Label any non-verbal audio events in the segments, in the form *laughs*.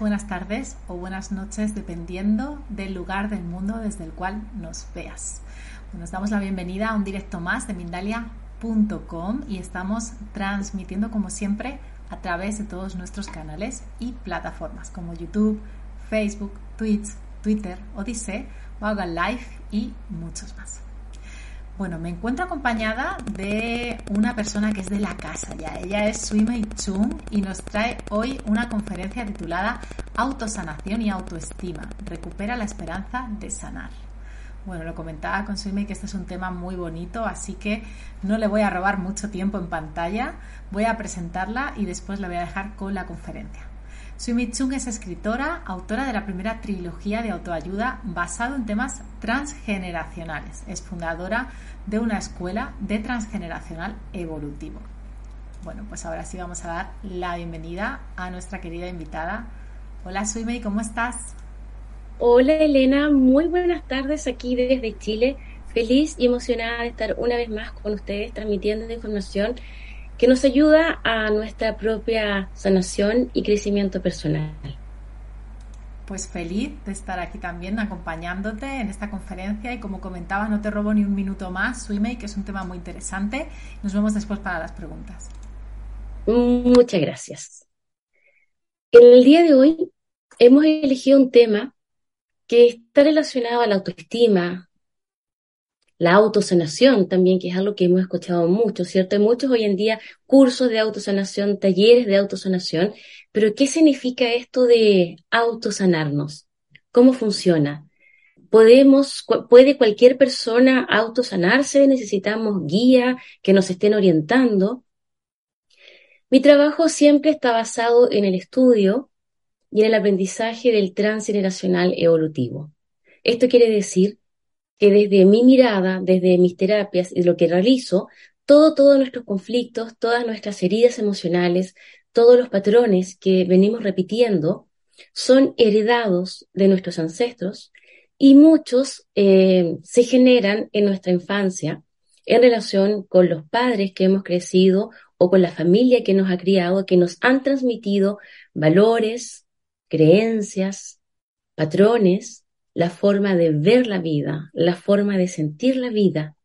Buenas tardes o buenas noches dependiendo del lugar del mundo desde el cual nos veas. Nos damos la bienvenida a un directo más de Mindalia.com y estamos transmitiendo como siempre a través de todos nuestros canales y plataformas como YouTube, Facebook, Twitch, Twitter, Odyssey, Vaga Live y muchos más. Bueno, me encuentro acompañada de una persona que es de la casa ya. Ella es Suimei Chung y nos trae hoy una conferencia titulada Autosanación y autoestima. Recupera la esperanza de sanar. Bueno, lo comentaba con Suimei que este es un tema muy bonito, así que no le voy a robar mucho tiempo en pantalla. Voy a presentarla y después la voy a dejar con la conferencia. Sumi Chung es escritora, autora de la primera trilogía de autoayuda basado en temas transgeneracionales. Es fundadora de una escuela de transgeneracional evolutivo. Bueno, pues ahora sí vamos a dar la bienvenida a nuestra querida invitada. Hola Suimei, ¿cómo estás? Hola Elena, muy buenas tardes aquí desde Chile. Feliz y emocionada de estar una vez más con ustedes transmitiendo información que nos ayuda a nuestra propia sanación y crecimiento personal. Pues feliz de estar aquí también acompañándote en esta conferencia y como comentaba, no te robo ni un minuto más, su email, que es un tema muy interesante. Nos vemos después para las preguntas. Muchas gracias. En el día de hoy hemos elegido un tema que está relacionado a la autoestima, la autosanación también, que es algo que hemos escuchado mucho, ¿cierto? Hay muchos hoy en día cursos de autosanación, talleres de autosanación, pero ¿qué significa esto de autosanarnos? ¿Cómo funciona? ¿Podemos, puede cualquier persona autosanarse? ¿Necesitamos guía que nos estén orientando? Mi trabajo siempre está basado en el estudio y en el aprendizaje del transgeneracional evolutivo. Esto quiere decir que desde mi mirada, desde mis terapias y lo que realizo, todo, todos nuestros conflictos, todas nuestras heridas emocionales, todos los patrones que venimos repitiendo son heredados de nuestros ancestros y muchos eh, se generan en nuestra infancia en relación con los padres que hemos crecido o con la familia que nos ha criado, que nos han transmitido valores, creencias, patrones la forma de ver la vida, la forma de sentir la vida.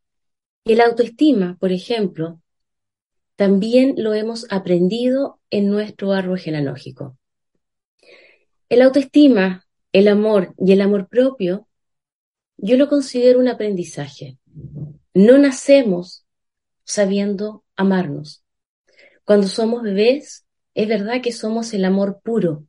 Y el autoestima, por ejemplo, también lo hemos aprendido en nuestro árbol genealógico. El autoestima, el amor y el amor propio, yo lo considero un aprendizaje. No nacemos sabiendo amarnos. Cuando somos bebés, es verdad que somos el amor puro,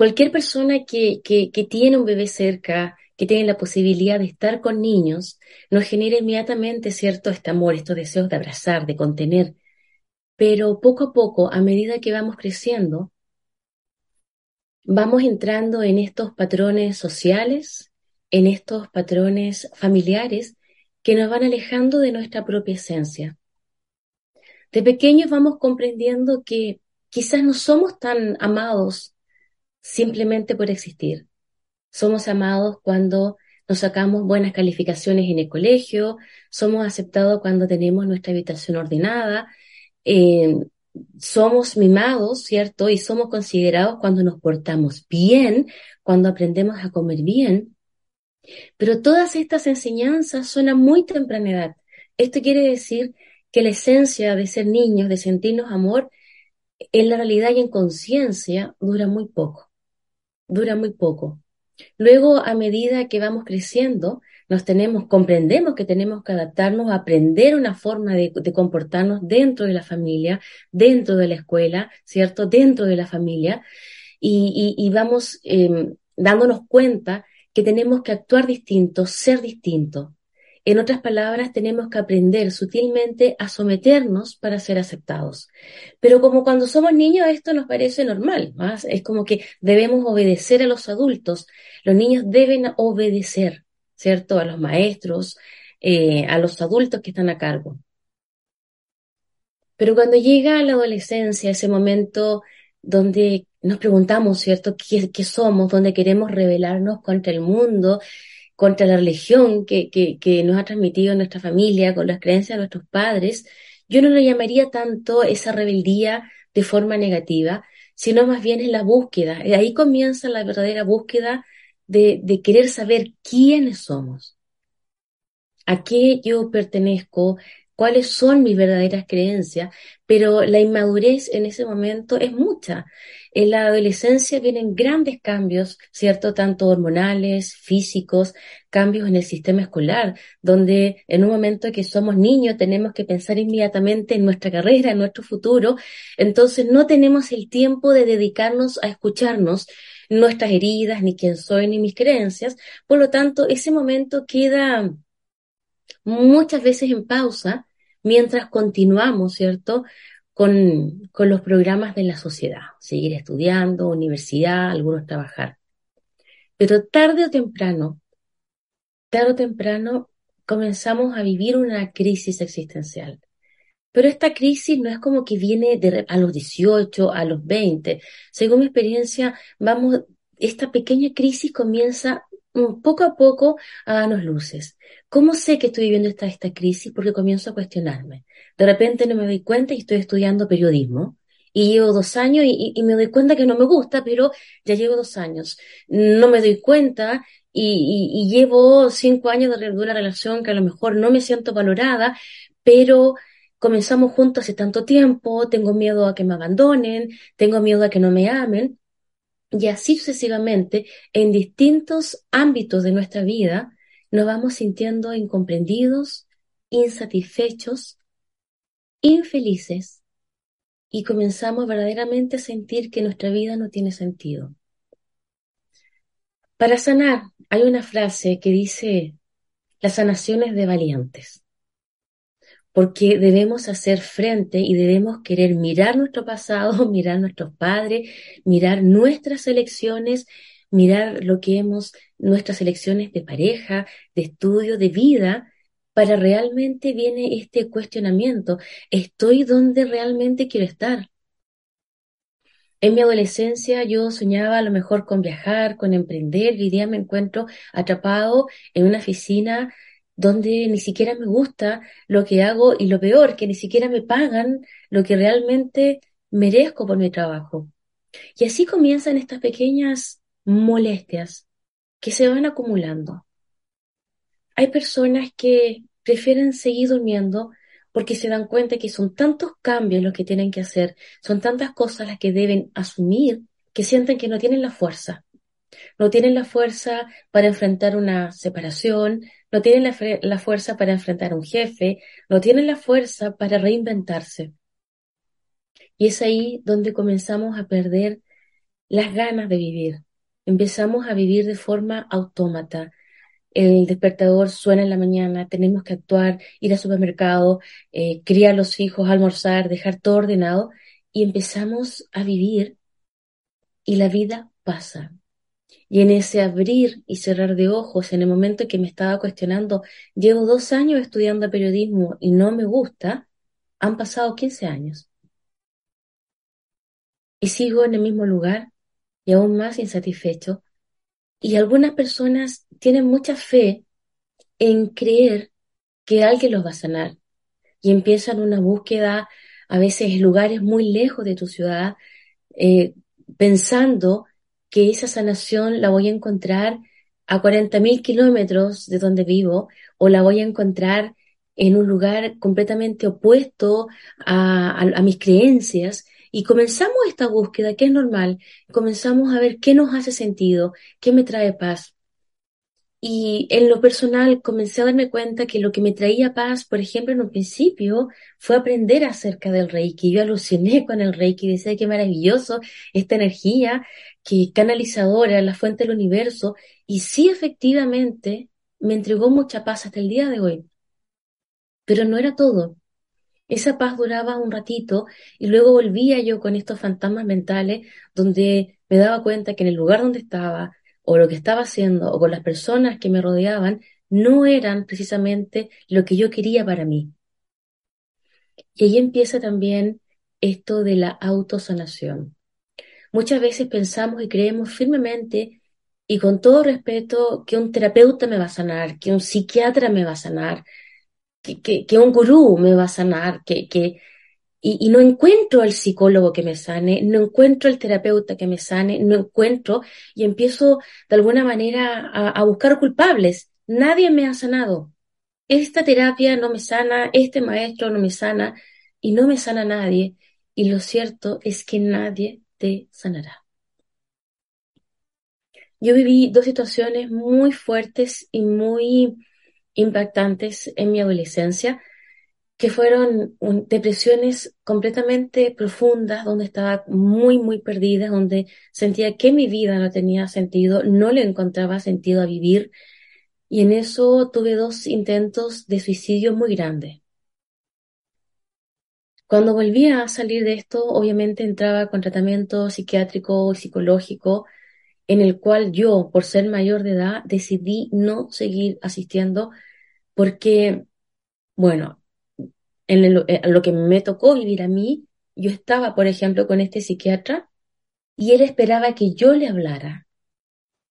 Cualquier persona que, que, tiene un bebé cerca, que tiene la posibilidad de estar con niños, nos genera inmediatamente cierto este amor, estos deseos de abrazar, de contener. Pero poco a poco, a medida que vamos creciendo, vamos entrando en estos patrones sociales, en estos patrones familiares que nos van alejando de nuestra propia esencia. De pequeños vamos comprendiendo que quizás no somos tan amados simplemente por existir. Somos amados cuando nos sacamos buenas calificaciones en el colegio, somos aceptados cuando tenemos nuestra habitación ordenada, eh, somos mimados, ¿cierto? Y somos considerados cuando nos portamos bien, cuando aprendemos a comer bien. Pero todas estas enseñanzas son a muy temprana edad. Esto quiere decir que la esencia de ser niños, de sentirnos amor, en la realidad y en conciencia dura muy poco. Dura muy poco. Luego, a medida que vamos creciendo, nos tenemos, comprendemos que tenemos que adaptarnos aprender una forma de, comportarnos dentro de la familia, dentro de la escuela, ¿cierto? Dentro de la familia. Y, vamos em, dándonos cuenta que tenemos que actuar distinto, ser distinto. En otras palabras, tenemos que aprender sutilmente a someternos para ser aceptados. Pero como cuando somos niños esto nos parece normal, es como que debemos obedecer a los adultos. Los niños deben obedecer, ¿cierto? A los maestros, eh, a los adultos que están a cargo. Pero cuando llega la adolescencia, ese momento donde nos preguntamos, ¿cierto?, ¿Qué, qué, somos? Donde queremos rebelarnos contra el mundo, contra la religión que, que, nos ha transmitido nuestra familia, con las creencias de nuestros padres, yo no lo llamaría tanto esa rebeldía de forma negativa, sino más bien es la búsqueda. Y ahí comienza la verdadera búsqueda de, de querer saber quiénes somos, a qué yo pertenezco, cuáles son mis verdaderas creencias, pero la inmadurez en ese momento es mucha. En la adolescencia vienen grandes cambios, ¿cierto? Tanto hormonales, físicos, cambios en el sistema escolar, donde en un momento que somos niños tenemos que pensar inmediatamente en nuestra carrera, en nuestro futuro, entonces no tenemos el tiempo de dedicarnos a escucharnos nuestras heridas, ni quién soy, ni mis creencias. Por lo tanto, ese momento queda muchas veces en pausa mientras continuamos, ¿cierto? Con, con los programas de la sociedad, seguir estudiando, universidad, algunos trabajar. Pero tarde o temprano, tarde o temprano comenzamos a vivir una crisis existencial. Pero esta crisis no es como que viene a los 18, a los 20. Según mi experiencia, vamos, esta pequeña crisis comienza poco a poco a darnos luces. ¿Cómo sé que estoy viviendo esta, crisis? Porque comienzo a cuestionarme. De repente no me doy cuenta y estoy estudiando periodismo. Y llevo dos años y, me doy cuenta que no me gusta, pero ya llevo dos años. No me doy cuenta y, llevo cinco años de una relación que a lo mejor no me siento valorada, pero comenzamos juntos hace tanto tiempo, tengo miedo a que me abandonen, tengo miedo a que no me amen. Y así sucesivamente, en distintos ámbitos de nuestra vida, nos vamos sintiendo incomprendidos, insatisfechos, infelices y comenzamos verdaderamente a sentir que nuestra vida no tiene sentido. Para sanar, hay una frase que dice, la sanación es de valientes porque debemos hacer frente y debemos querer mirar nuestro pasado, *laughs* mirar nuestros padres, mirar nuestras elecciones, mirar lo que hemos, nuestras elecciones de pareja, de estudio, de vida, para realmente viene este cuestionamiento, ¿estoy donde realmente quiero estar? En mi adolescencia yo soñaba a lo mejor con viajar, con emprender, y hoy día me encuentro atrapado en una oficina donde ni siquiera me gusta lo que hago y lo peor, que ni siquiera me pagan lo que realmente merezco por mi trabajo. Y así comienzan estas pequeñas molestias que se van acumulando. Hay personas que prefieren seguir durmiendo porque se dan cuenta que son tantos cambios los que tienen que hacer, son tantas cosas las que deben asumir que sienten que no tienen la fuerza. No tienen la fuerza para enfrentar una separación, no tienen la, fuerza para enfrentar a un jefe, no tienen la fuerza para reinventarse. Y es ahí donde comenzamos a perder las ganas de vivir. Empezamos a vivir de forma autómata. El despertador suena en la mañana, tenemos que actuar, ir al supermercado, eh, criar los hijos, almorzar, dejar todo ordenado y empezamos a vivir y la vida pasa. Y en ese abrir y cerrar de ojos, en el momento que me estaba cuestionando, llevo dos años estudiando periodismo y no me gusta, han pasado 15 años. Y sigo en el mismo lugar y aún más insatisfecho. Y algunas personas tienen mucha fe en creer que alguien los va a sanar y empiezan una búsqueda a veces lugares muy lejos de tu ciudad, eh, pensando que esa sanación la voy a encontrar a 40.000 kilómetros de donde vivo o la voy a encontrar en un lugar completamente opuesto a, mis creencias y comenzamos esta búsqueda que es normal, comenzamos a ver qué nos hace sentido, qué me trae paz. Y en lo personal comencé a darme cuenta que lo que me traía paz, por ejemplo, en un principio, fue aprender acerca del Reiki. Yo aluciné *laughs* con el Reiki, decía qué maravilloso esta energía que canalizadora, la fuente del universo. Y sí, efectivamente, me entregó mucha paz hasta el día de hoy. Pero no era todo. Esa paz duraba un ratito y luego volvía yo con estos fantasmas mentales donde me daba cuenta que en el lugar donde estaba, o lo que estaba haciendo o con las personas que me rodeaban no eran precisamente lo que yo quería para mí. Y ahí empieza también esto de la autosanación. Muchas veces pensamos y creemos firmemente y con todo respeto que un terapeuta me va a sanar, que un psiquiatra me va a sanar, que, que, un gurú me va a sanar, que, que, y, no encuentro al psicólogo que me sane, no encuentro al terapeuta que me sane, no encuentro y empiezo de alguna manera a, buscar culpables. Nadie me ha sanado. Esta terapia no me sana, este maestro no me sana y no me sana nadie. Y lo cierto es que nadie te sanará. Yo viví dos situaciones muy fuertes y muy impactantes en mi adolescencia que fueron depresiones completamente profundas, donde estaba muy, muy perdida, donde sentía que mi vida no tenía sentido, no le encontraba sentido a vivir, y en eso tuve dos intentos de suicidio muy grandes. Cuando volvía a salir de esto, obviamente entraba con tratamiento psiquiátrico y psicológico, en el cual yo, por ser mayor de edad, decidí no seguir asistiendo porque, bueno, en eh, lo que me tocó vivir a mí, yo estaba, por ejemplo, con este psiquiatra y él esperaba que yo le hablara.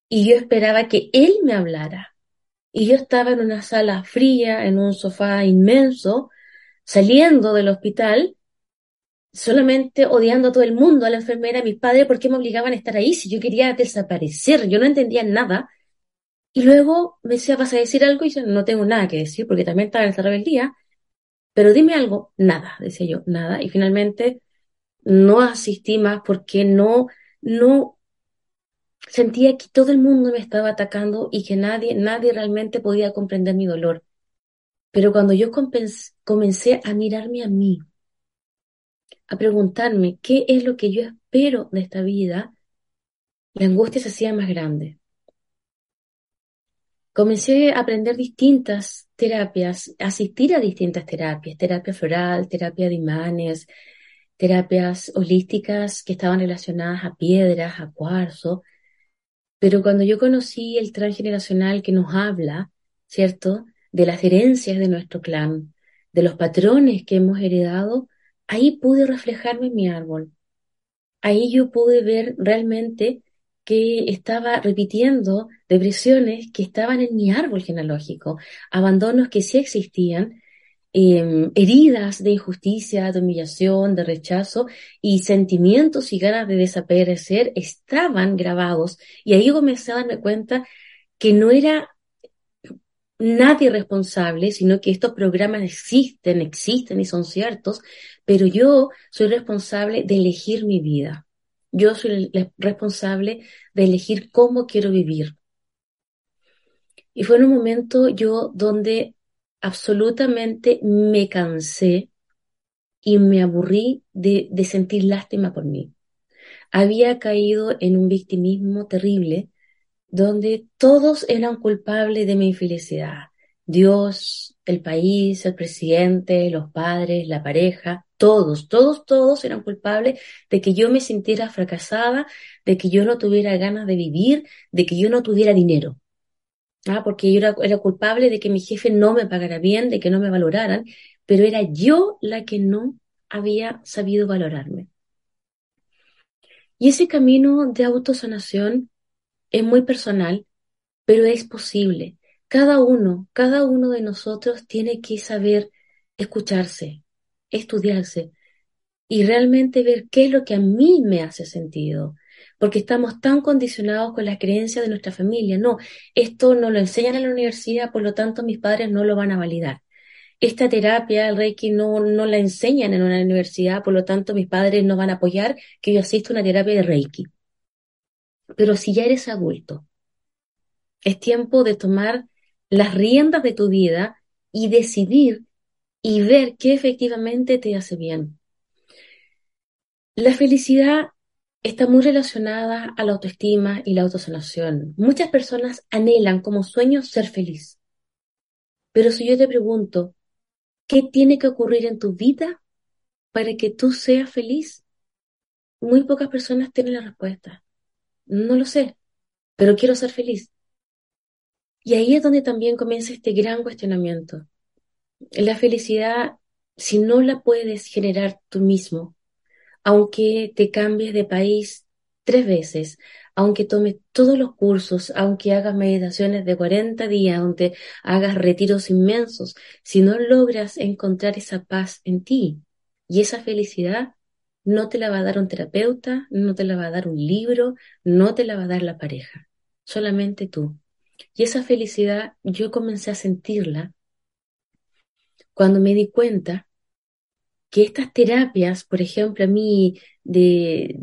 Y yo esperaba que él me hablara. Y yo estaba en una sala fría, en un sofá inmenso, saliendo del hospital, solamente odiando a todo el mundo, a la enfermera, a mis padres, ¿por qué me obligaban a estar ahí si yo quería desaparecer? Yo no entendía nada. Y luego me decía, vas a decir algo y yo no tengo nada que decir porque también estaba en esta rebeldía. Pero dime algo, nada, decía yo, nada. Y finalmente no asistí más porque no, no sentía que todo el mundo me estaba atacando y que nadie, nadie realmente podía comprender mi dolor. Pero cuando yo comencé a mirarme a mí, a preguntarme qué es lo que yo espero de esta vida, la angustia se hacía más grande comencé a aprender distintas terapias, asistir a distintas terapias, terapia floral, terapia de imanes, terapias holísticas que estaban relacionadas a piedras, a cuarzo. Pero cuando yo conocí el transgeneracional que nos habla, ¿cierto? De las herencias de nuestro clan, de los patrones que hemos heredado, ahí pude reflejarme en mi árbol. Ahí yo pude ver realmente que estaba repitiendo depresiones que estaban en mi árbol genealógico, abandonos que sí existían, em, heridas de injusticia, de humillación, de rechazo y sentimientos y ganas de desaparecer estaban grabados. Y ahí comencé a darme cuenta que no era nadie responsable, sino que estos programas existen, existen y son ciertos, pero yo soy responsable de elegir mi vida. Yo soy responsable de elegir cómo quiero vivir. Y fue en un momento yo donde absolutamente me cansé y me aburrí de, de sentir lástima por mí. Había caído en un victimismo terrible donde todos eran culpables de mi infelicidad. Dios, el país, el presidente, los padres, la pareja, todos, todos, todos eran culpables de que yo me sintiera fracasada, de que yo no tuviera ganas de vivir, de que yo no tuviera dinero. ¿Ah? Porque yo era, era culpable de que mi jefe no me pagara bien, de que no me valoraran, pero era yo la que no había sabido valorarme. Y ese camino de autosanación es muy personal, pero es posible. Cada uno, cada uno de nosotros tiene que saber escucharse, estudiarse, y realmente ver qué es lo que a mí me hace sentido. Porque estamos tan condicionados con las creencias de nuestra familia. No, esto no lo enseñan en la universidad, por lo tanto mis padres no lo van a validar. Esta terapia, el Reiki, no, no la enseñan en una universidad, por lo tanto mis padres no van a apoyar que yo asista a una terapia de Reiki. Pero si ya eres adulto, es tiempo de tomar las riendas de tu vida y decidir y ver qué efectivamente te hace bien. La felicidad está muy relacionada a la autoestima y la autosanación. Muchas personas anhelan como sueño ser feliz. Pero si yo te pregunto, ¿qué tiene que ocurrir en tu vida para que tú seas feliz? Muy pocas personas tienen la respuesta. No lo sé, pero quiero ser feliz. Y ahí es donde también comienza este gran cuestionamiento. La felicidad, si no la puedes generar tú mismo, aunque te cambies de país tres veces, aunque tomes todos los cursos, aunque hagas meditaciones de 40 días, aunque hagas retiros inmensos, si no logras encontrar esa paz en ti y esa felicidad, no te la va a dar un terapeuta, no te la va a dar un libro, no te la va a dar la pareja, solamente tú. Y esa felicidad yo comencé a sentirla cuando me di cuenta que estas terapias, por ejemplo, a mí de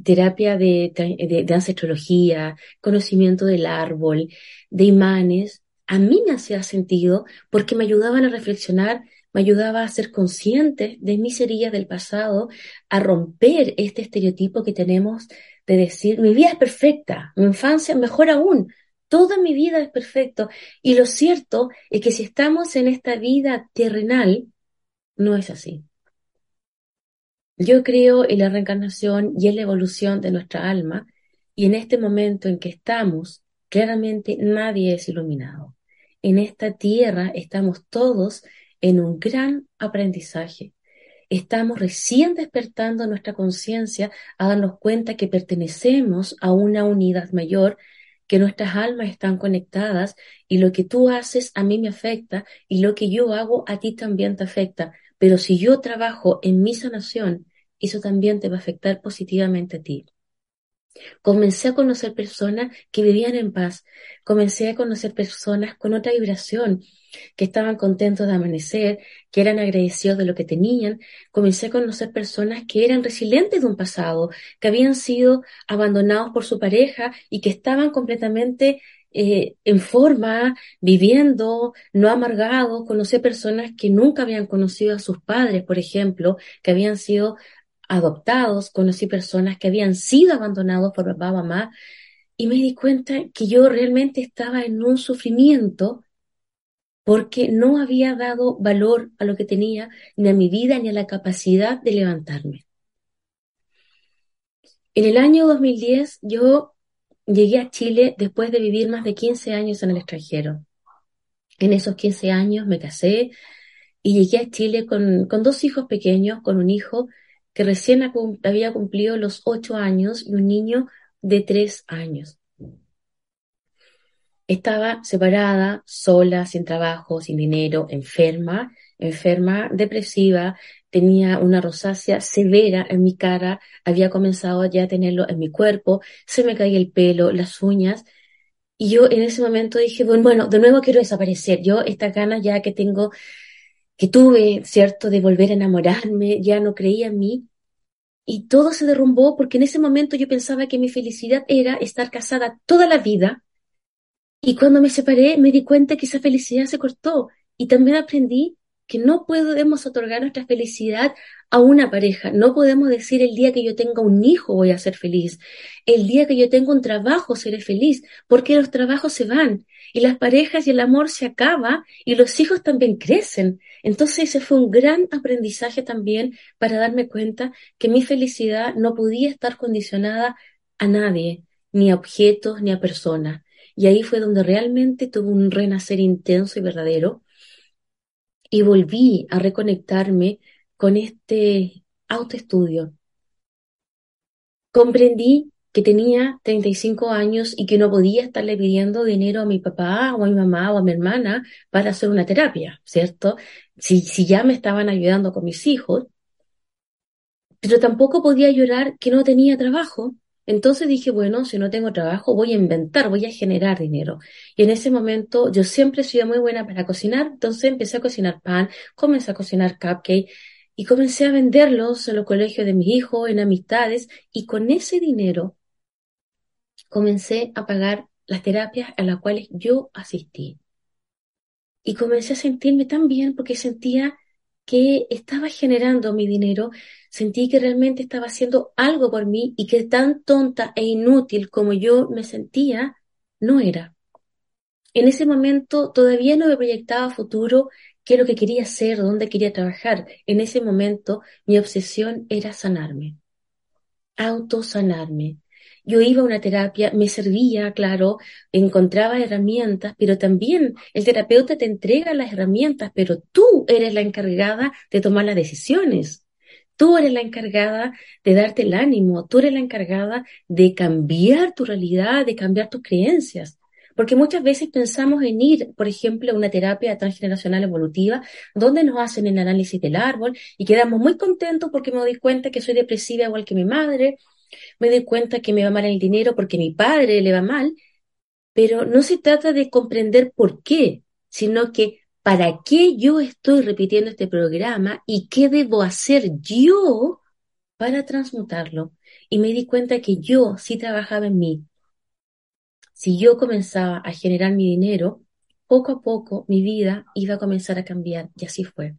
terapia de, de, ancestrología, conocimiento del árbol, de imanes, a mí me hacía sentido porque me ayudaban a reflexionar, me ayudaba a ser consciente de mis heridas del pasado, a romper este estereotipo que tenemos de decir, mi vida es perfecta, mi infancia mejor aún, toda mi vida es perfecto. Y lo cierto es que si estamos en esta vida terrenal, no es así. Yo creo en la reencarnación y en la evolución de nuestra alma, y en este momento en que estamos, claramente nadie es iluminado. En esta tierra estamos todos en un gran aprendizaje. Estamos recién despertando nuestra conciencia a darnos cuenta que pertenecemos a una unidad mayor que nuestras almas están conectadas y lo que tú haces a mí me afecta y lo que yo hago a ti también te afecta. Pero si yo trabajo en mi sanación, eso también te va a afectar positivamente a ti. Comencé a conocer personas que vivían en paz, comencé a conocer personas con otra vibración, que estaban contentos de amanecer, que eran agradecidos de lo que tenían. Comencé a conocer personas que eran resilientes de un pasado, que habían sido abandonados por su pareja y que estaban completamente eh, en forma, viviendo, no amargados. Conocí personas que nunca habían conocido a sus padres, por ejemplo, que habían sido adoptados, conocí personas que habían sido abandonados por papá, mamá, y me di cuenta que yo realmente estaba en un sufrimiento porque no había dado valor a lo que tenía, ni a mi vida, ni a la capacidad de levantarme. En el año 2010 yo llegué a Chile después de vivir más de 15 años en el extranjero. En esos 15 años me casé y llegué a Chile con, con dos hijos pequeños, con un hijo que recién había cumplido los ocho años y un niño de tres años. Estaba separada, sola, sin trabajo, sin dinero, enferma, enferma, depresiva, tenía una rosácea severa en mi cara, había comenzado ya a tenerlo en mi cuerpo, se me caía el pelo, las uñas, y yo en ese momento dije, bueno, bueno, de nuevo quiero desaparecer. Yo esta ganas ya que tengo, que tuve, ¿cierto?, de volver a enamorarme, ya no creía en mí. Y todo se derrumbó porque en ese momento yo pensaba que mi felicidad era estar casada toda la vida, y cuando me separé me di cuenta que esa felicidad se cortó y también aprendí que no podemos otorgar nuestra felicidad a una pareja. No podemos decir el día que yo tenga un hijo voy a ser feliz. El día que yo tenga un trabajo seré feliz, porque los trabajos se van y las parejas y el amor se acaba y los hijos también crecen. Entonces ese fue un gran aprendizaje también para darme cuenta que mi felicidad no podía estar condicionada a nadie, ni a objetos, ni a personas. Y ahí fue donde realmente tuve un renacer intenso y verdadero. Y volví a reconectarme con este autoestudio. Comprendí que tenía 35 años y que no podía estarle pidiendo dinero a mi papá o a mi mamá o a mi hermana para hacer una terapia, ¿cierto? Si, si ya me estaban ayudando con mis hijos, pero tampoco podía llorar que no tenía trabajo. Entonces dije, bueno, si no tengo trabajo, voy a inventar, voy a generar dinero. Y en ese momento yo siempre he sido muy buena para cocinar, entonces empecé a cocinar pan, comencé a cocinar cupcake y comencé a venderlos en los colegios de mis hijos, en amistades, y con ese dinero comencé a pagar las terapias a las cuales yo asistí. Y comencé a sentirme tan bien porque sentía que estaba generando mi dinero, sentí que realmente estaba haciendo algo por mí y que tan tonta e inútil como yo me sentía, no era. En ese momento todavía no me proyectaba futuro qué es lo que quería hacer, dónde quería trabajar. En ese momento mi obsesión era sanarme, autosanarme. Yo iba a una terapia, me servía, claro, encontraba herramientas, pero también el terapeuta te entrega las herramientas, pero tú eres la encargada de tomar las decisiones. Tú eres la encargada de darte el ánimo, tú eres la encargada de cambiar tu realidad, de cambiar tus creencias. Porque muchas veces pensamos en ir, por ejemplo, a una terapia transgeneracional evolutiva, donde nos hacen el análisis del árbol y quedamos muy contentos porque me doy cuenta que soy depresiva igual que mi madre, me doy cuenta que me va mal el dinero porque mi padre le va mal, pero no se trata de comprender por qué, sino que para qué yo estoy repitiendo este programa y qué debo hacer yo para transmutarlo. Y me di cuenta que yo sí trabajaba en mí. Si yo comenzaba a generar mi dinero, poco a poco mi vida iba a comenzar a cambiar y así fue.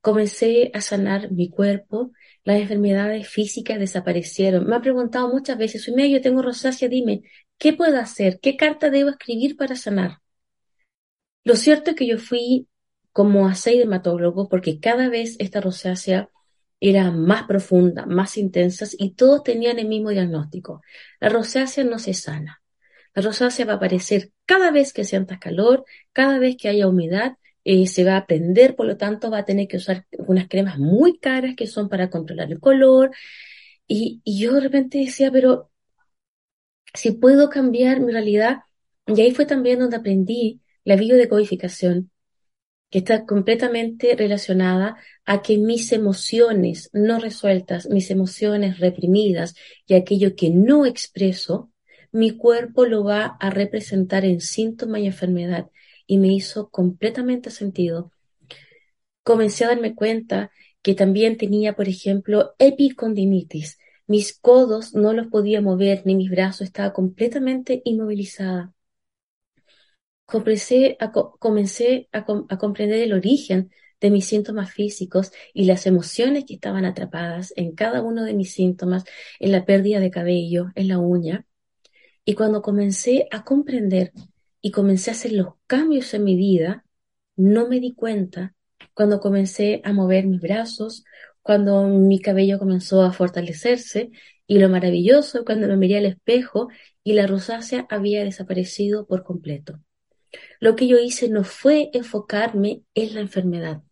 Comencé a sanar mi cuerpo, las enfermedades físicas desaparecieron. Me han preguntado muchas veces, soy medio, tengo rosácea, dime, ¿qué puedo hacer? ¿Qué carta debo escribir para sanar? Lo cierto es que yo fui como a seis dermatólogos porque cada vez esta rosácea era más profunda, más intensa y todos tenían el mismo diagnóstico. La rosácea no se sana. La rosácea va a aparecer cada vez que sientas calor, cada vez que haya humedad eh, se va a prender, por lo tanto va a tener que usar unas cremas muy caras que son para controlar el color. Y, yo de repente decía, pero si puedo cambiar mi realidad, y ahí fue también donde aprendí la biodecodificación, que está completamente relacionada a que mis emociones no resueltas, mis emociones reprimidas y aquello que no expreso, mi cuerpo lo va a representar en síntomas y enfermedad y me hizo completamente sentido. Comencé a darme cuenta que también tenía, por ejemplo, epicondinitis. Mis codos no los podía mover, ni mis brazos, estaba completamente inmovilizada. Comencé a, comencé a, a comprender el origen de mis síntomas físicos y las emociones que estaban atrapadas en cada uno de mis síntomas, en la pérdida de cabello, en la uña. Y cuando comencé a comprender y comencé a hacer los cambios en mi vida, no me di cuenta cuando comencé a mover mis brazos, cuando mi cabello comenzó a fortalecerse y lo maravilloso cuando me miré al espejo y la rosácea había desaparecido por completo. Lo que yo hice no fue enfocarme en la enfermedad.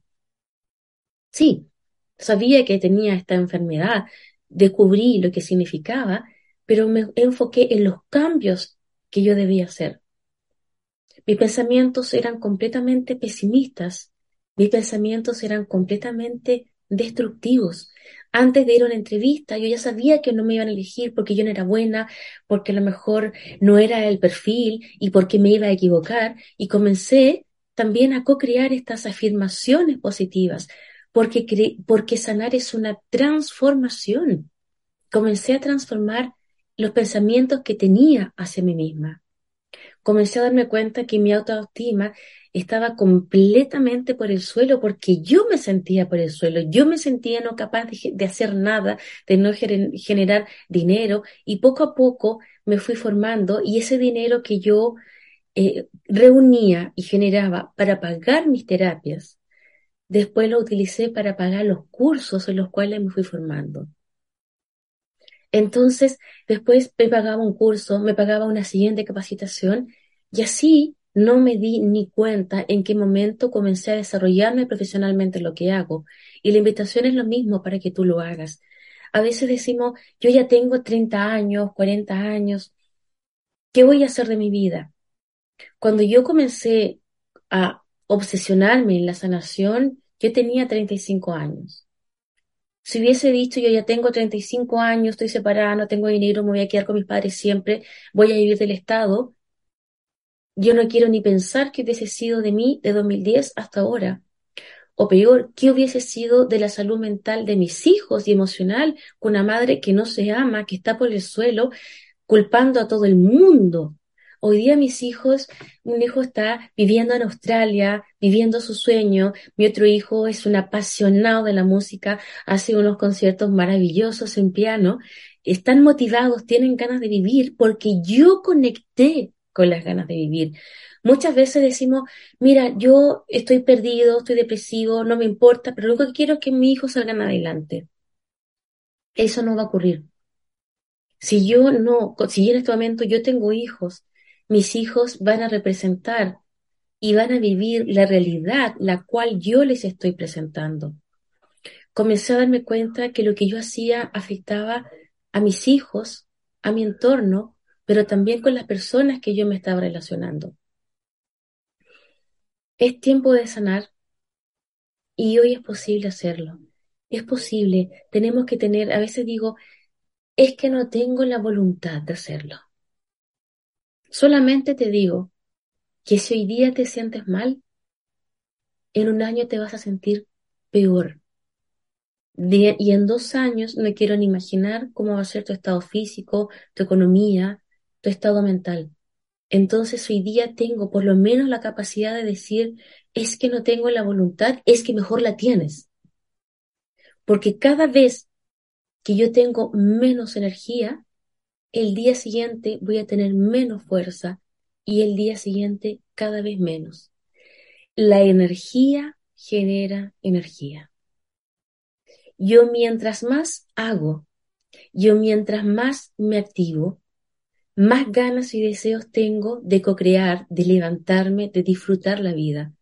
Sí, sabía que tenía esta enfermedad, descubrí lo que significaba, pero me enfoqué en los cambios que yo debía hacer. Mis pensamientos eran completamente pesimistas, mis pensamientos eran completamente destructivos. Antes de ir a una entrevista, yo ya sabía que no me iban a elegir porque yo no era buena, porque a lo mejor no era el perfil y porque me iba a equivocar. Y comencé también a co-crear estas afirmaciones positivas, porque, porque sanar es una transformación. Comencé a transformar los pensamientos que tenía hacia mí misma comencé a darme cuenta que mi autoestima estaba completamente por el suelo porque yo me sentía por el suelo, yo me sentía no capaz de, hacer nada, de no generar dinero y poco a poco me fui formando y ese dinero que yo eh, reunía y generaba para pagar mis terapias, después lo utilicé para pagar los cursos en los cuales me fui formando. Entonces, después me pagaba un curso, me pagaba una siguiente capacitación y así no me di ni cuenta en qué momento comencé a desarrollarme profesionalmente lo que hago. Y la invitación es lo mismo para que tú lo hagas. A veces decimos, yo ya tengo 30 años, 40 años, ¿qué voy a hacer de mi vida? Cuando yo comencé a obsesionarme en la sanación, yo tenía 35 años. Si hubiese dicho, yo ya tengo 35 años, estoy separada, no tengo dinero, me voy a quedar con mis padres siempre, voy a vivir del Estado, yo no quiero ni pensar qué hubiese sido de mí de 2010 hasta ahora. O peor, qué hubiese sido de la salud mental de mis hijos y emocional con una madre que no se ama, que está por el suelo, culpando a todo el mundo. Hoy día mis hijos, un hijo está viviendo en Australia, viviendo su sueño, mi otro hijo es un apasionado de la música, hace unos conciertos maravillosos en piano, están motivados, tienen ganas de vivir porque yo conecté con las ganas de vivir. Muchas veces decimos, mira, yo estoy perdido, estoy depresivo, no me importa, pero lo que quiero es que mis hijos salgan adelante. Eso no va a ocurrir. Si yo no, si en este momento yo tengo hijos mis hijos van a representar y van a vivir la realidad la cual yo les estoy presentando. Comencé a darme cuenta que lo que yo hacía afectaba a mis hijos, a mi entorno, pero también con las personas que yo me estaba relacionando. Es tiempo de sanar y hoy es posible hacerlo. Es posible, tenemos que tener, a veces digo, es que no tengo la voluntad de hacerlo. Solamente te digo que si hoy día te sientes mal, en un año te vas a sentir peor. y en dos años no quiero ni imaginar cómo va a ser tu estado físico, tu economía, tu estado mental. Entonces hoy día tengo por lo menos la capacidad de decir, es que no tengo la voluntad, es que mejor la tienes. Porque cada vez que yo tengo menos energía, el día siguiente voy a tener menos fuerza y el día siguiente cada vez menos. La energía genera energía. Yo mientras más hago, yo mientras más me activo, más ganas y deseos tengo de co-crear, de levantarme, de disfrutar la vida.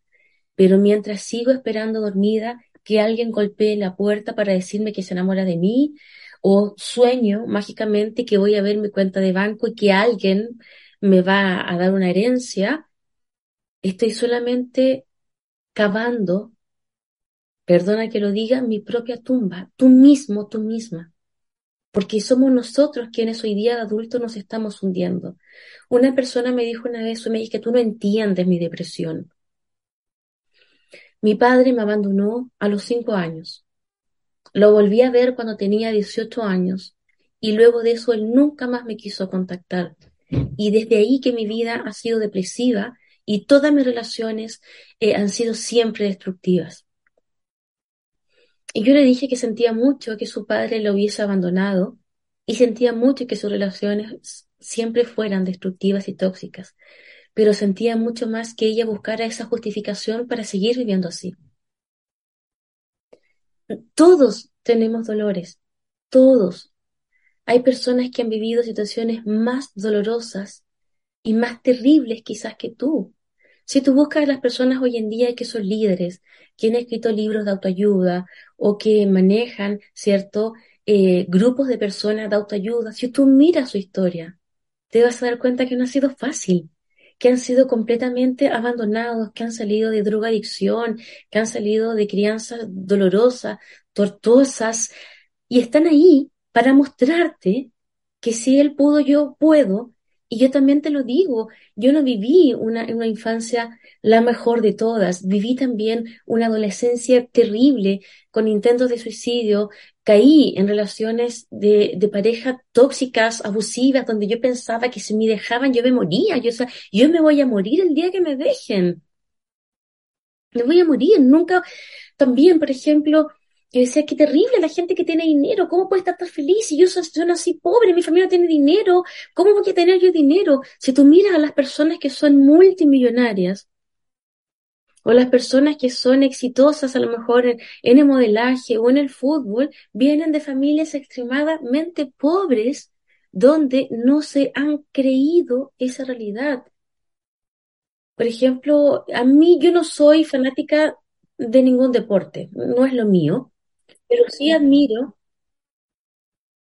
Pero mientras sigo esperando dormida que alguien golpee la puerta para decirme que se enamora de mí, o sueño mágicamente que voy a ver mi cuenta de banco y que alguien me va a dar una herencia, estoy solamente cavando, perdona que lo diga, mi propia tumba, tú mismo, tú misma. Porque somos nosotros quienes hoy día de adultos nos estamos hundiendo. Una persona me dijo una vez, me dijo que tú no entiendes mi depresión. Mi padre me abandonó a los cinco años. Lo volví a ver cuando tenía 18 años y luego de eso él nunca más me quiso contactar. Y desde ahí que mi vida ha sido depresiva y todas mis relaciones eh, han sido siempre destructivas. Y yo le dije que sentía mucho que su padre lo hubiese abandonado y sentía mucho que sus relaciones siempre fueran destructivas y tóxicas, pero sentía mucho más que ella buscara esa justificación para seguir viviendo así. Todos tenemos dolores, todos. Hay personas que han vivido situaciones más dolorosas y más terribles quizás que tú. Si tú buscas a las personas hoy en día que son líderes, que han escrito libros de autoayuda o que manejan, ¿cierto?, eh, grupos de personas de autoayuda, si tú miras su historia, te vas a dar cuenta que no ha sido fácil que han sido completamente abandonados, que han salido de drogadicción, que han salido de crianzas dolorosas, tortuosas, y están ahí para mostrarte que si él pudo, yo puedo. Y yo también te lo digo, yo no viví una, una infancia la mejor de todas, viví también una adolescencia terrible con intentos de suicidio, caí en relaciones de, de pareja tóxicas, abusivas, donde yo pensaba que si me dejaban yo me moría, yo, yo me voy a morir el día que me dejen. Me voy a morir, nunca, también, por ejemplo, yo decía, qué terrible la gente que tiene dinero, ¿cómo puede estar tan feliz? Si yo soy, yo nací pobre, mi familia no tiene dinero, ¿cómo voy a tener yo dinero? Si tú miras a las personas que son multimillonarias, o las personas que son exitosas a lo mejor en, el modelaje o en el fútbol, vienen de familias extremadamente pobres donde no se han creído esa realidad. Por ejemplo, a mí yo no soy fanática de ningún deporte, no es lo mío, pero sí admiro,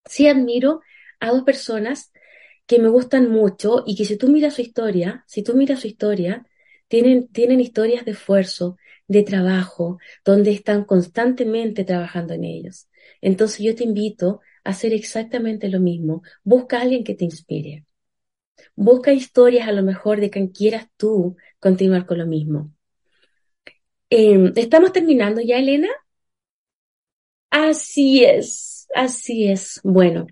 sí admiro a dos personas que me gustan mucho y que si tú miras su historia, si tú miras su historia, tienen, tienen historias de esfuerzo, de trabajo, donde están constantemente trabajando en ellos. Entonces yo te invito a hacer exactamente lo mismo. Busca a alguien que te inspire. Busca historias a lo mejor de quien quieras tú continuar con lo mismo. Em, ¿Estamos terminando ya, Elena? Así es, así es. Bueno,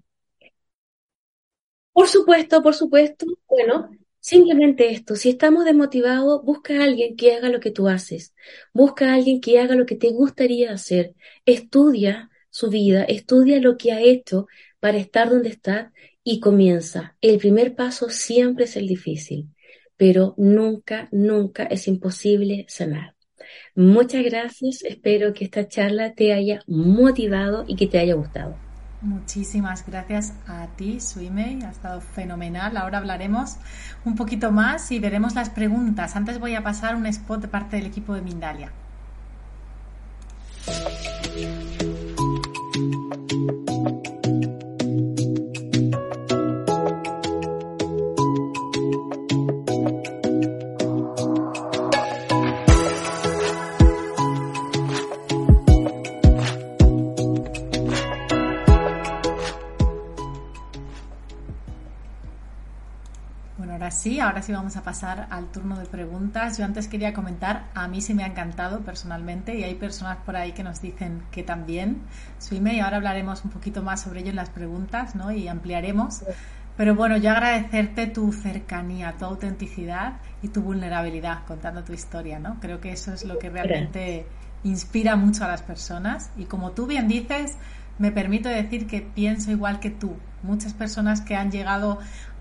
por supuesto, por supuesto. Bueno, simplemente esto. Si estamos desmotivados, busca a alguien que haga lo que tú haces. Busca a alguien que haga lo que te gustaría hacer. Estudia su vida, estudia lo que ha hecho para estar donde está y comienza. El primer paso siempre es el difícil, pero nunca, nunca es imposible sanar. Muchas gracias. Espero que esta charla te haya motivado y que te haya gustado. Muchísimas gracias a ti, Suime. Ha estado fenomenal. Ahora hablaremos un poquito más y veremos las preguntas. Antes voy a pasar un spot de parte del equipo de Mindalia. Sí, ahora sí vamos a pasar al turno de preguntas. Yo antes quería comentar, a mí sí me ha encantado personalmente y hay personas por ahí que nos dicen que también. Suime, y ahora hablaremos un poquito más sobre ello en las preguntas ¿no? y ampliaremos. Pero bueno, yo agradecerte tu cercanía, tu autenticidad y tu vulnerabilidad contando tu historia, ¿no? Creo que eso es lo que realmente inspira mucho a las personas y como tú bien dices, me permito decir que pienso igual que tú. Muchas personas que han llegado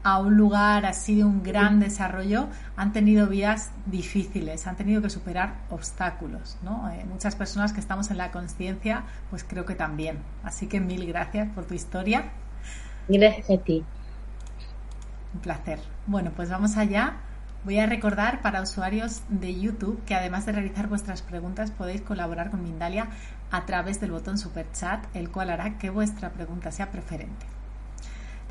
a un lugar así de un gran desarrollo han tenido vidas difíciles, han tenido que superar obstáculos, ¿no? Eh, muchas personas que estamos en la conciencia, pues creo que también. Así que mil gracias por tu historia. Gracias a ti. Un placer. Bueno, pues vamos allá. Voy a recordar para usuarios de YouTube que además de realizar vuestras preguntas podéis colaborar con Mindalia a través del botón Super Chat, el cual hará que vuestra pregunta sea preferente.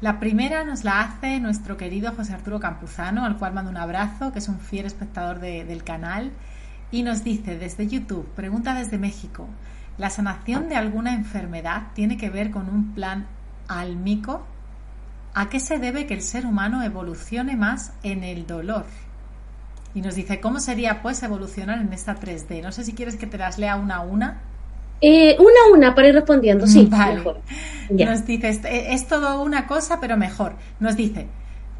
La primera nos la hace nuestro querido José Arturo Campuzano, al cual mando un abrazo, que es un fiel espectador del canal, y nos dice desde YouTube, pregunta desde México, ¿la sanación de alguna enfermedad tiene que ver con un plan álmico? ¿A qué se debe que el ser humano evolucione más en el dolor? Y nos dice, ¿cómo sería pues evolucionar en esta 3D? No sé si quieres que te las lea una a una. Eh, una a una para ir respondiendo, sí. Mejor. Nos dice, es, todo una cosa, pero mejor. Nos dice,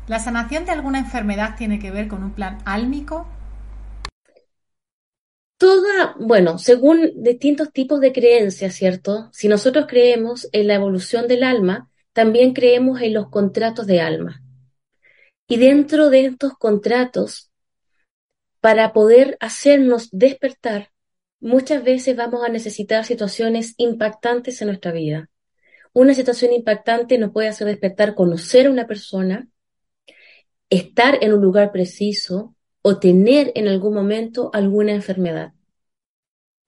¿la sanación de alguna enfermedad tiene que ver con un plan álmico? Toda, bueno, según distintos tipos de creencias, ¿cierto? Si nosotros creemos en la evolución del alma, también creemos en los contratos de alma. Y dentro de estos contratos, para poder hacernos despertar, muchas veces vamos a necesitar situaciones impactantes en nuestra vida. Una situación impactante nos puede hacer despertar conocer a una persona, estar en un lugar preciso o tener en algún momento alguna enfermedad.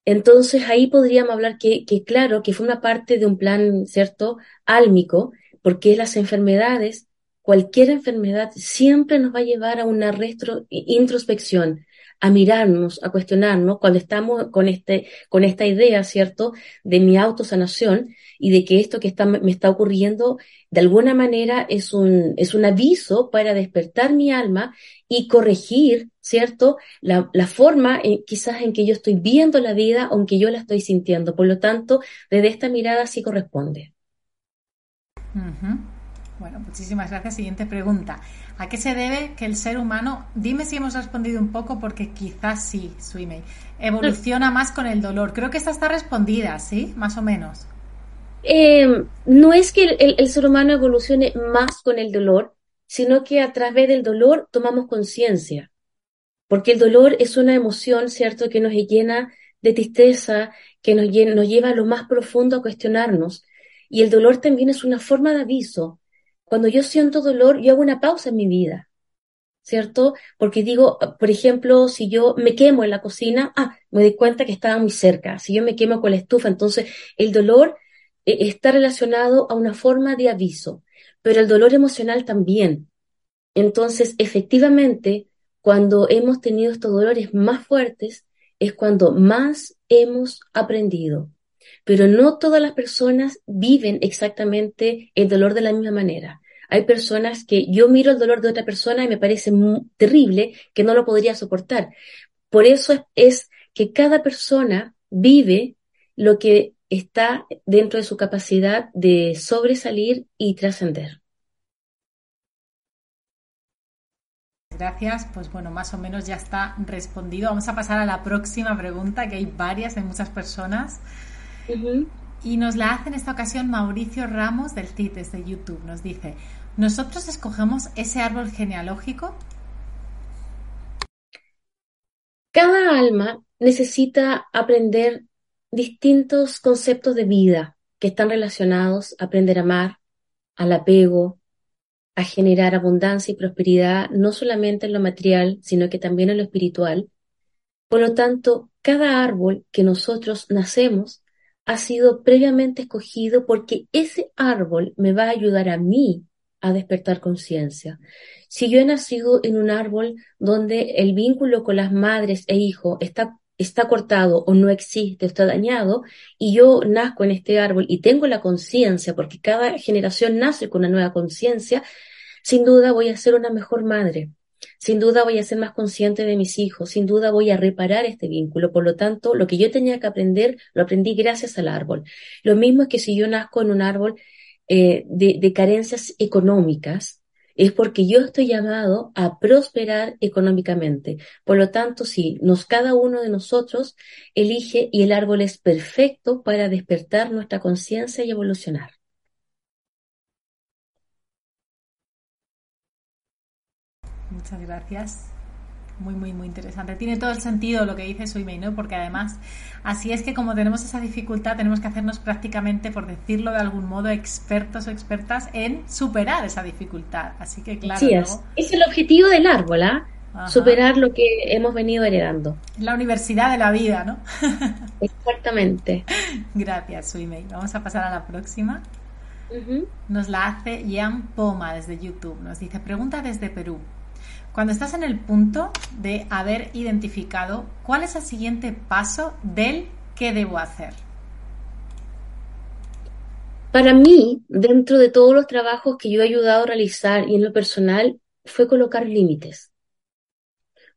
Entonces ahí podríamos hablar que, claro, que forma parte de un plan, ¿cierto?, álmico, porque las enfermedades, cualquier enfermedad siempre nos va a llevar a una retro, introspección, a mirarnos, a cuestionarnos cuando estamos con, este, con esta idea, ¿cierto?, de mi autosanación y de que esto que está, me está ocurriendo de alguna manera es un, es un aviso para despertar mi alma y corregir, ¿cierto?, la, la forma quizás en que yo estoy viendo la vida, aunque yo la estoy sintiendo. Por lo tanto, desde esta mirada sí corresponde. Bueno, muchísimas gracias. Siguiente pregunta. ¿A qué se debe que el ser humano, dime si hemos respondido un poco, porque quizás sí, Swimey, evoluciona más con el dolor? Creo que esta está respondida, ¿sí? Más o menos. Em, no es que el, ser humano evolucione más con el dolor, sino que a través del dolor tomamos conciencia. Porque el dolor es una emoción, ¿cierto?, que nos llena de tristeza, que nos, nos lleva a lo más profundo a cuestionarnos. Y el dolor también es una forma de aviso cuando yo siento dolor, yo hago una pausa en mi vida, ¿cierto? Porque digo, por ejemplo, si yo me quemo en la cocina, ah, me doy cuenta que estaba muy cerca. Si yo me quemo con la estufa, entonces el dolor eh, está relacionado a una forma de aviso, pero el dolor emocional también. Entonces, efectivamente, cuando hemos tenido estos dolores más fuertes, es cuando más hemos aprendido. Pero no todas las personas viven exactamente el dolor de la misma manera. Hay personas que yo miro el dolor de otra persona y me parece terrible que no lo podría soportar. Por eso es, que cada persona vive lo que está dentro de su capacidad de sobresalir y trascender. Gracias, pues bueno, más o menos ya está respondido. Vamos a pasar a la próxima pregunta, que hay varias, hay muchas personas. Y nos la hace en esta ocasión Mauricio Ramos del CIT desde YouTube. Nos dice, ¿nosotros escogemos ese árbol genealógico? Cada alma necesita aprender distintos conceptos de vida que están relacionados a aprender a amar, al apego, a generar abundancia y prosperidad, no solamente en lo material, sino que también en lo espiritual. Por lo tanto, cada árbol que nosotros nacemos ha sido previamente escogido porque ese árbol me va a ayudar a mí a despertar conciencia. Si yo he nacido en un árbol donde el vínculo con las madres e hijos está, está cortado o no existe o está dañado, y yo nazco en este árbol y tengo la conciencia, porque cada generación nace con una nueva conciencia, sin duda voy a ser una mejor madre. Sin duda voy a ser más consciente de mis hijos, sin duda voy a reparar este vínculo. Por lo tanto, lo que yo tenía que aprender, lo aprendí gracias al árbol. Lo mismo es que si yo nazco en un árbol eh, de, carencias económicas, es porque yo estoy llamado a prosperar económicamente. Por lo tanto, si nos, cada uno de nosotros elige y el árbol es perfecto para despertar nuestra conciencia y evolucionar. Muchas gracias muy, muy, muy interesante. Tiene todo el sentido lo que dice Suimei, ¿no? Porque además, así es que como tenemos esa dificultad, tenemos que hacernos prácticamente, por decirlo de algún modo, expertos o expertas en superar esa dificultad. Así que, claro. Sí, es. es el objetivo del árbol, ¿ah? Superar lo que hemos venido heredando. La universidad de la vida, ¿no? *laughs* Exactamente. Gracias, Suimei. Vamos a pasar a la próxima. Nos la hace Ian Poma desde YouTube. Nos dice, pregunta desde Perú. Cuando estás en el punto de haber identificado cuál es el siguiente paso del qué debo hacer. Para mí, dentro de todos los trabajos que yo he ayudado a realizar y en lo personal, fue colocar límites.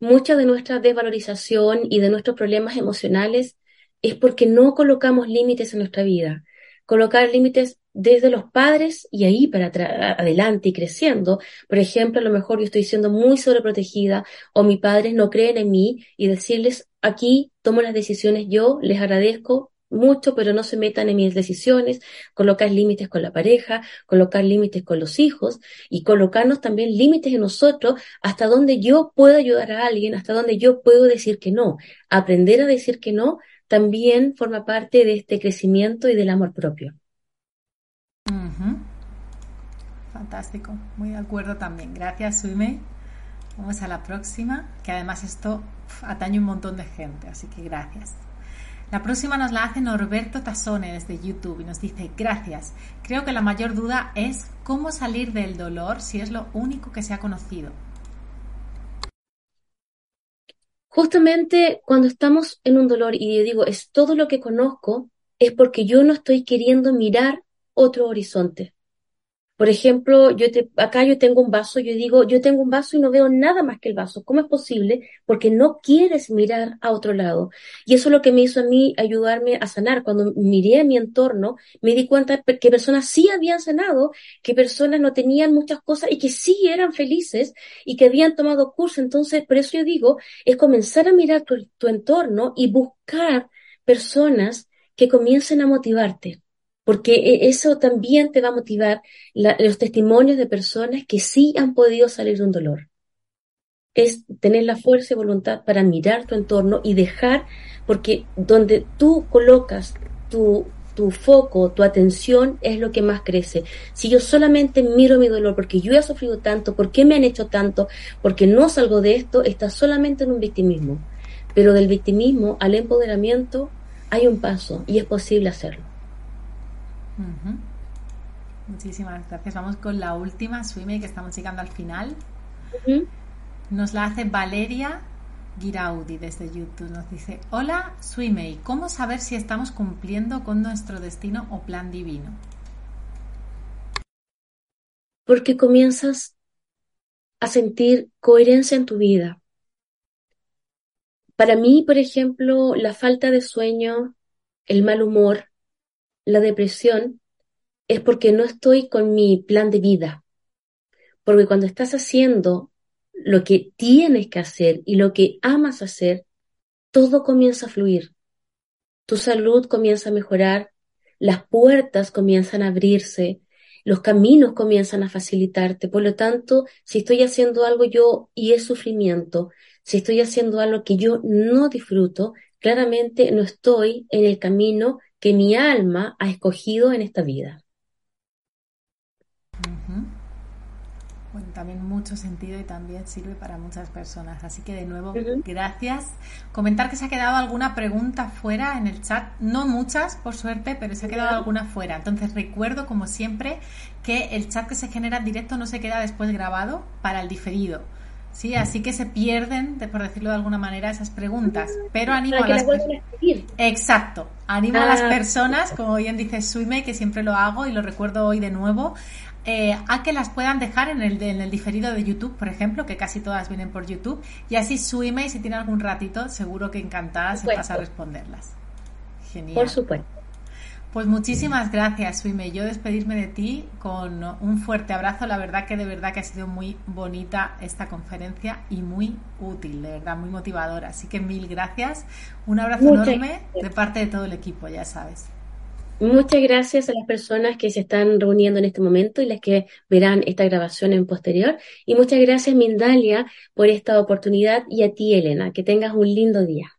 Mucha de nuestra desvalorización y de nuestros problemas emocionales es porque no colocamos límites en nuestra vida. Colocar límites desde los padres y ahí para adelante y creciendo. Por ejemplo, a lo mejor yo estoy siendo muy sobreprotegida o mis padres no creen en mí y decirles aquí tomo las decisiones yo, les agradezco mucho, pero no se metan en mis decisiones, colocar límites con la pareja, colocar límites con los hijos y colocarnos también límites en nosotros hasta donde yo puedo ayudar a alguien, hasta donde yo puedo decir que no. Aprender a decir que no también forma parte de este crecimiento y del amor propio. Fantástico, muy de acuerdo también. Gracias, Suime. Vamos a la próxima, que además esto atañe un montón de gente, así que gracias. La próxima nos la hace Norberto Tasone desde YouTube y nos dice, gracias, creo que la mayor duda es cómo salir del dolor si es lo único que se ha conocido. Justamente cuando estamos en un dolor y yo digo, es todo lo que conozco, es porque yo no estoy queriendo mirar otro horizonte. Por ejemplo, yo te, acá yo tengo un vaso, yo digo, yo tengo un vaso y no veo nada más que el vaso. ¿Cómo es posible? Porque no quieres mirar a otro lado. Y eso es lo que me hizo a mí ayudarme a sanar. Cuando miré a mi entorno, me di cuenta que personas sí habían sanado, que personas no tenían muchas cosas y que sí eran felices y que habían tomado curso. Entonces, por eso yo digo, es comenzar a mirar tu, tu entorno y buscar personas que comiencen a motivarte porque e, eso también te va a motivar los testimonios de personas que sí han podido salir de un dolor. Es tener la fuerza y voluntad para mirar tu entorno y dejar, porque donde tú colocas tu, tu foco, tu atención, es lo que más crece. Si yo solamente miro mi dolor porque yo he sufrido tanto, porque me han hecho tanto, porque no salgo de esto, estás solamente en un victimismo. Pero del victimismo al empoderamiento hay un paso y es posible hacerlo. Muchísimas gracias. Vamos con la última, Swime, que estamos llegando al final. Nos la hace Valeria Giraudi desde YouTube nos dice, hola Swimei, ¿cómo saber si estamos cumpliendo con nuestro destino o plan divino? Porque comienzas a sentir coherencia en tu vida. Para mí, por ejemplo, la falta de sueño, el mal humor, la depresión, es porque no estoy con mi plan de vida. Porque cuando estás haciendo lo que tienes que hacer y lo que amas hacer, todo comienza a fluir. Tu salud comienza a mejorar, las puertas comienzan a abrirse, los caminos comienzan a facilitarte. Por lo tanto, si estoy haciendo algo yo y es sufrimiento, si estoy haciendo algo que yo no disfruto, claramente no estoy en el camino que mi alma ha escogido en esta vida. Bueno, también mucho sentido y también sirve para muchas personas. Así que de nuevo, gracias. Comentar que se ha quedado alguna pregunta fuera en el chat. No muchas, por suerte, pero se ha quedado alguna fuera. Entonces recuerdo, como siempre, que el chat que se genera en directo no se queda después grabado para el diferido. Sí, así que se pierden, por decirlo de alguna manera, esas preguntas. Pero animo a las Exacto. Animo a las ah. personas, como bien dice Suime, que siempre lo hago y lo recuerdo hoy de nuevo, eh, a que las puedan dejar en el, en el diferido de YouTube, por ejemplo, que casi todas vienen por YouTube, y así su email, si tiene algún ratito, seguro que encantada se pasa a responderlas. Genial. Por supuesto. Pues muchísimas gracias, Suime. Yo despedirme de ti con un fuerte abrazo. La verdad que de verdad que ha sido muy bonita esta conferencia y muy útil, de verdad, muy motivadora. Así que mil gracias. Un abrazo enorme de parte de todo el equipo, ya sabes. Muchas gracias a las personas que se están reuniendo en este momento y las que verán esta grabación en posterior. Y muchas gracias, Mindalia, por esta oportunidad y a ti, Elena. Que tengas un lindo día.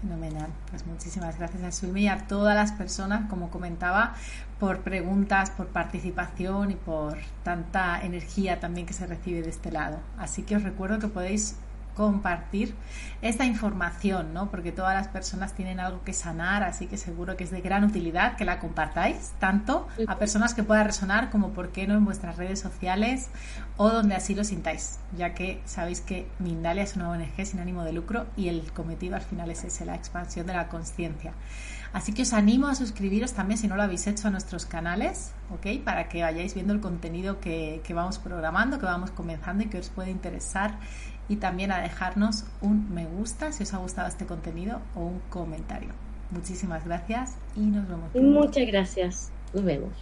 Fenomenal. Pues muchísimas gracias a Suime y a todas las personas, como comentaba, por preguntas, por participación y por tanta energía también que se recibe de este lado. Así que os recuerdo que podéis compartir esta información, ¿no? Porque todas las personas tienen algo que sanar, así que seguro que es de gran utilidad que la compartáis, tanto a personas que pueda resonar como, ¿por qué no?, en vuestras redes sociales o donde así lo sintáis, ya que sabéis que Mindalia es una ONG sin ánimo de lucro y el cometido al final es ese, la expansión de la conciencia. Así que os animo a suscribiros también si no lo habéis hecho a nuestros canales, ¿ok? Para que vayáis viendo el contenido que, que vamos programando, que vamos comenzando y que os puede interesar y también a dejarnos un me gusta si os ha gustado este contenido o un comentario. Muchísimas gracias y nos vemos. Muchas gracias. Nos vemos.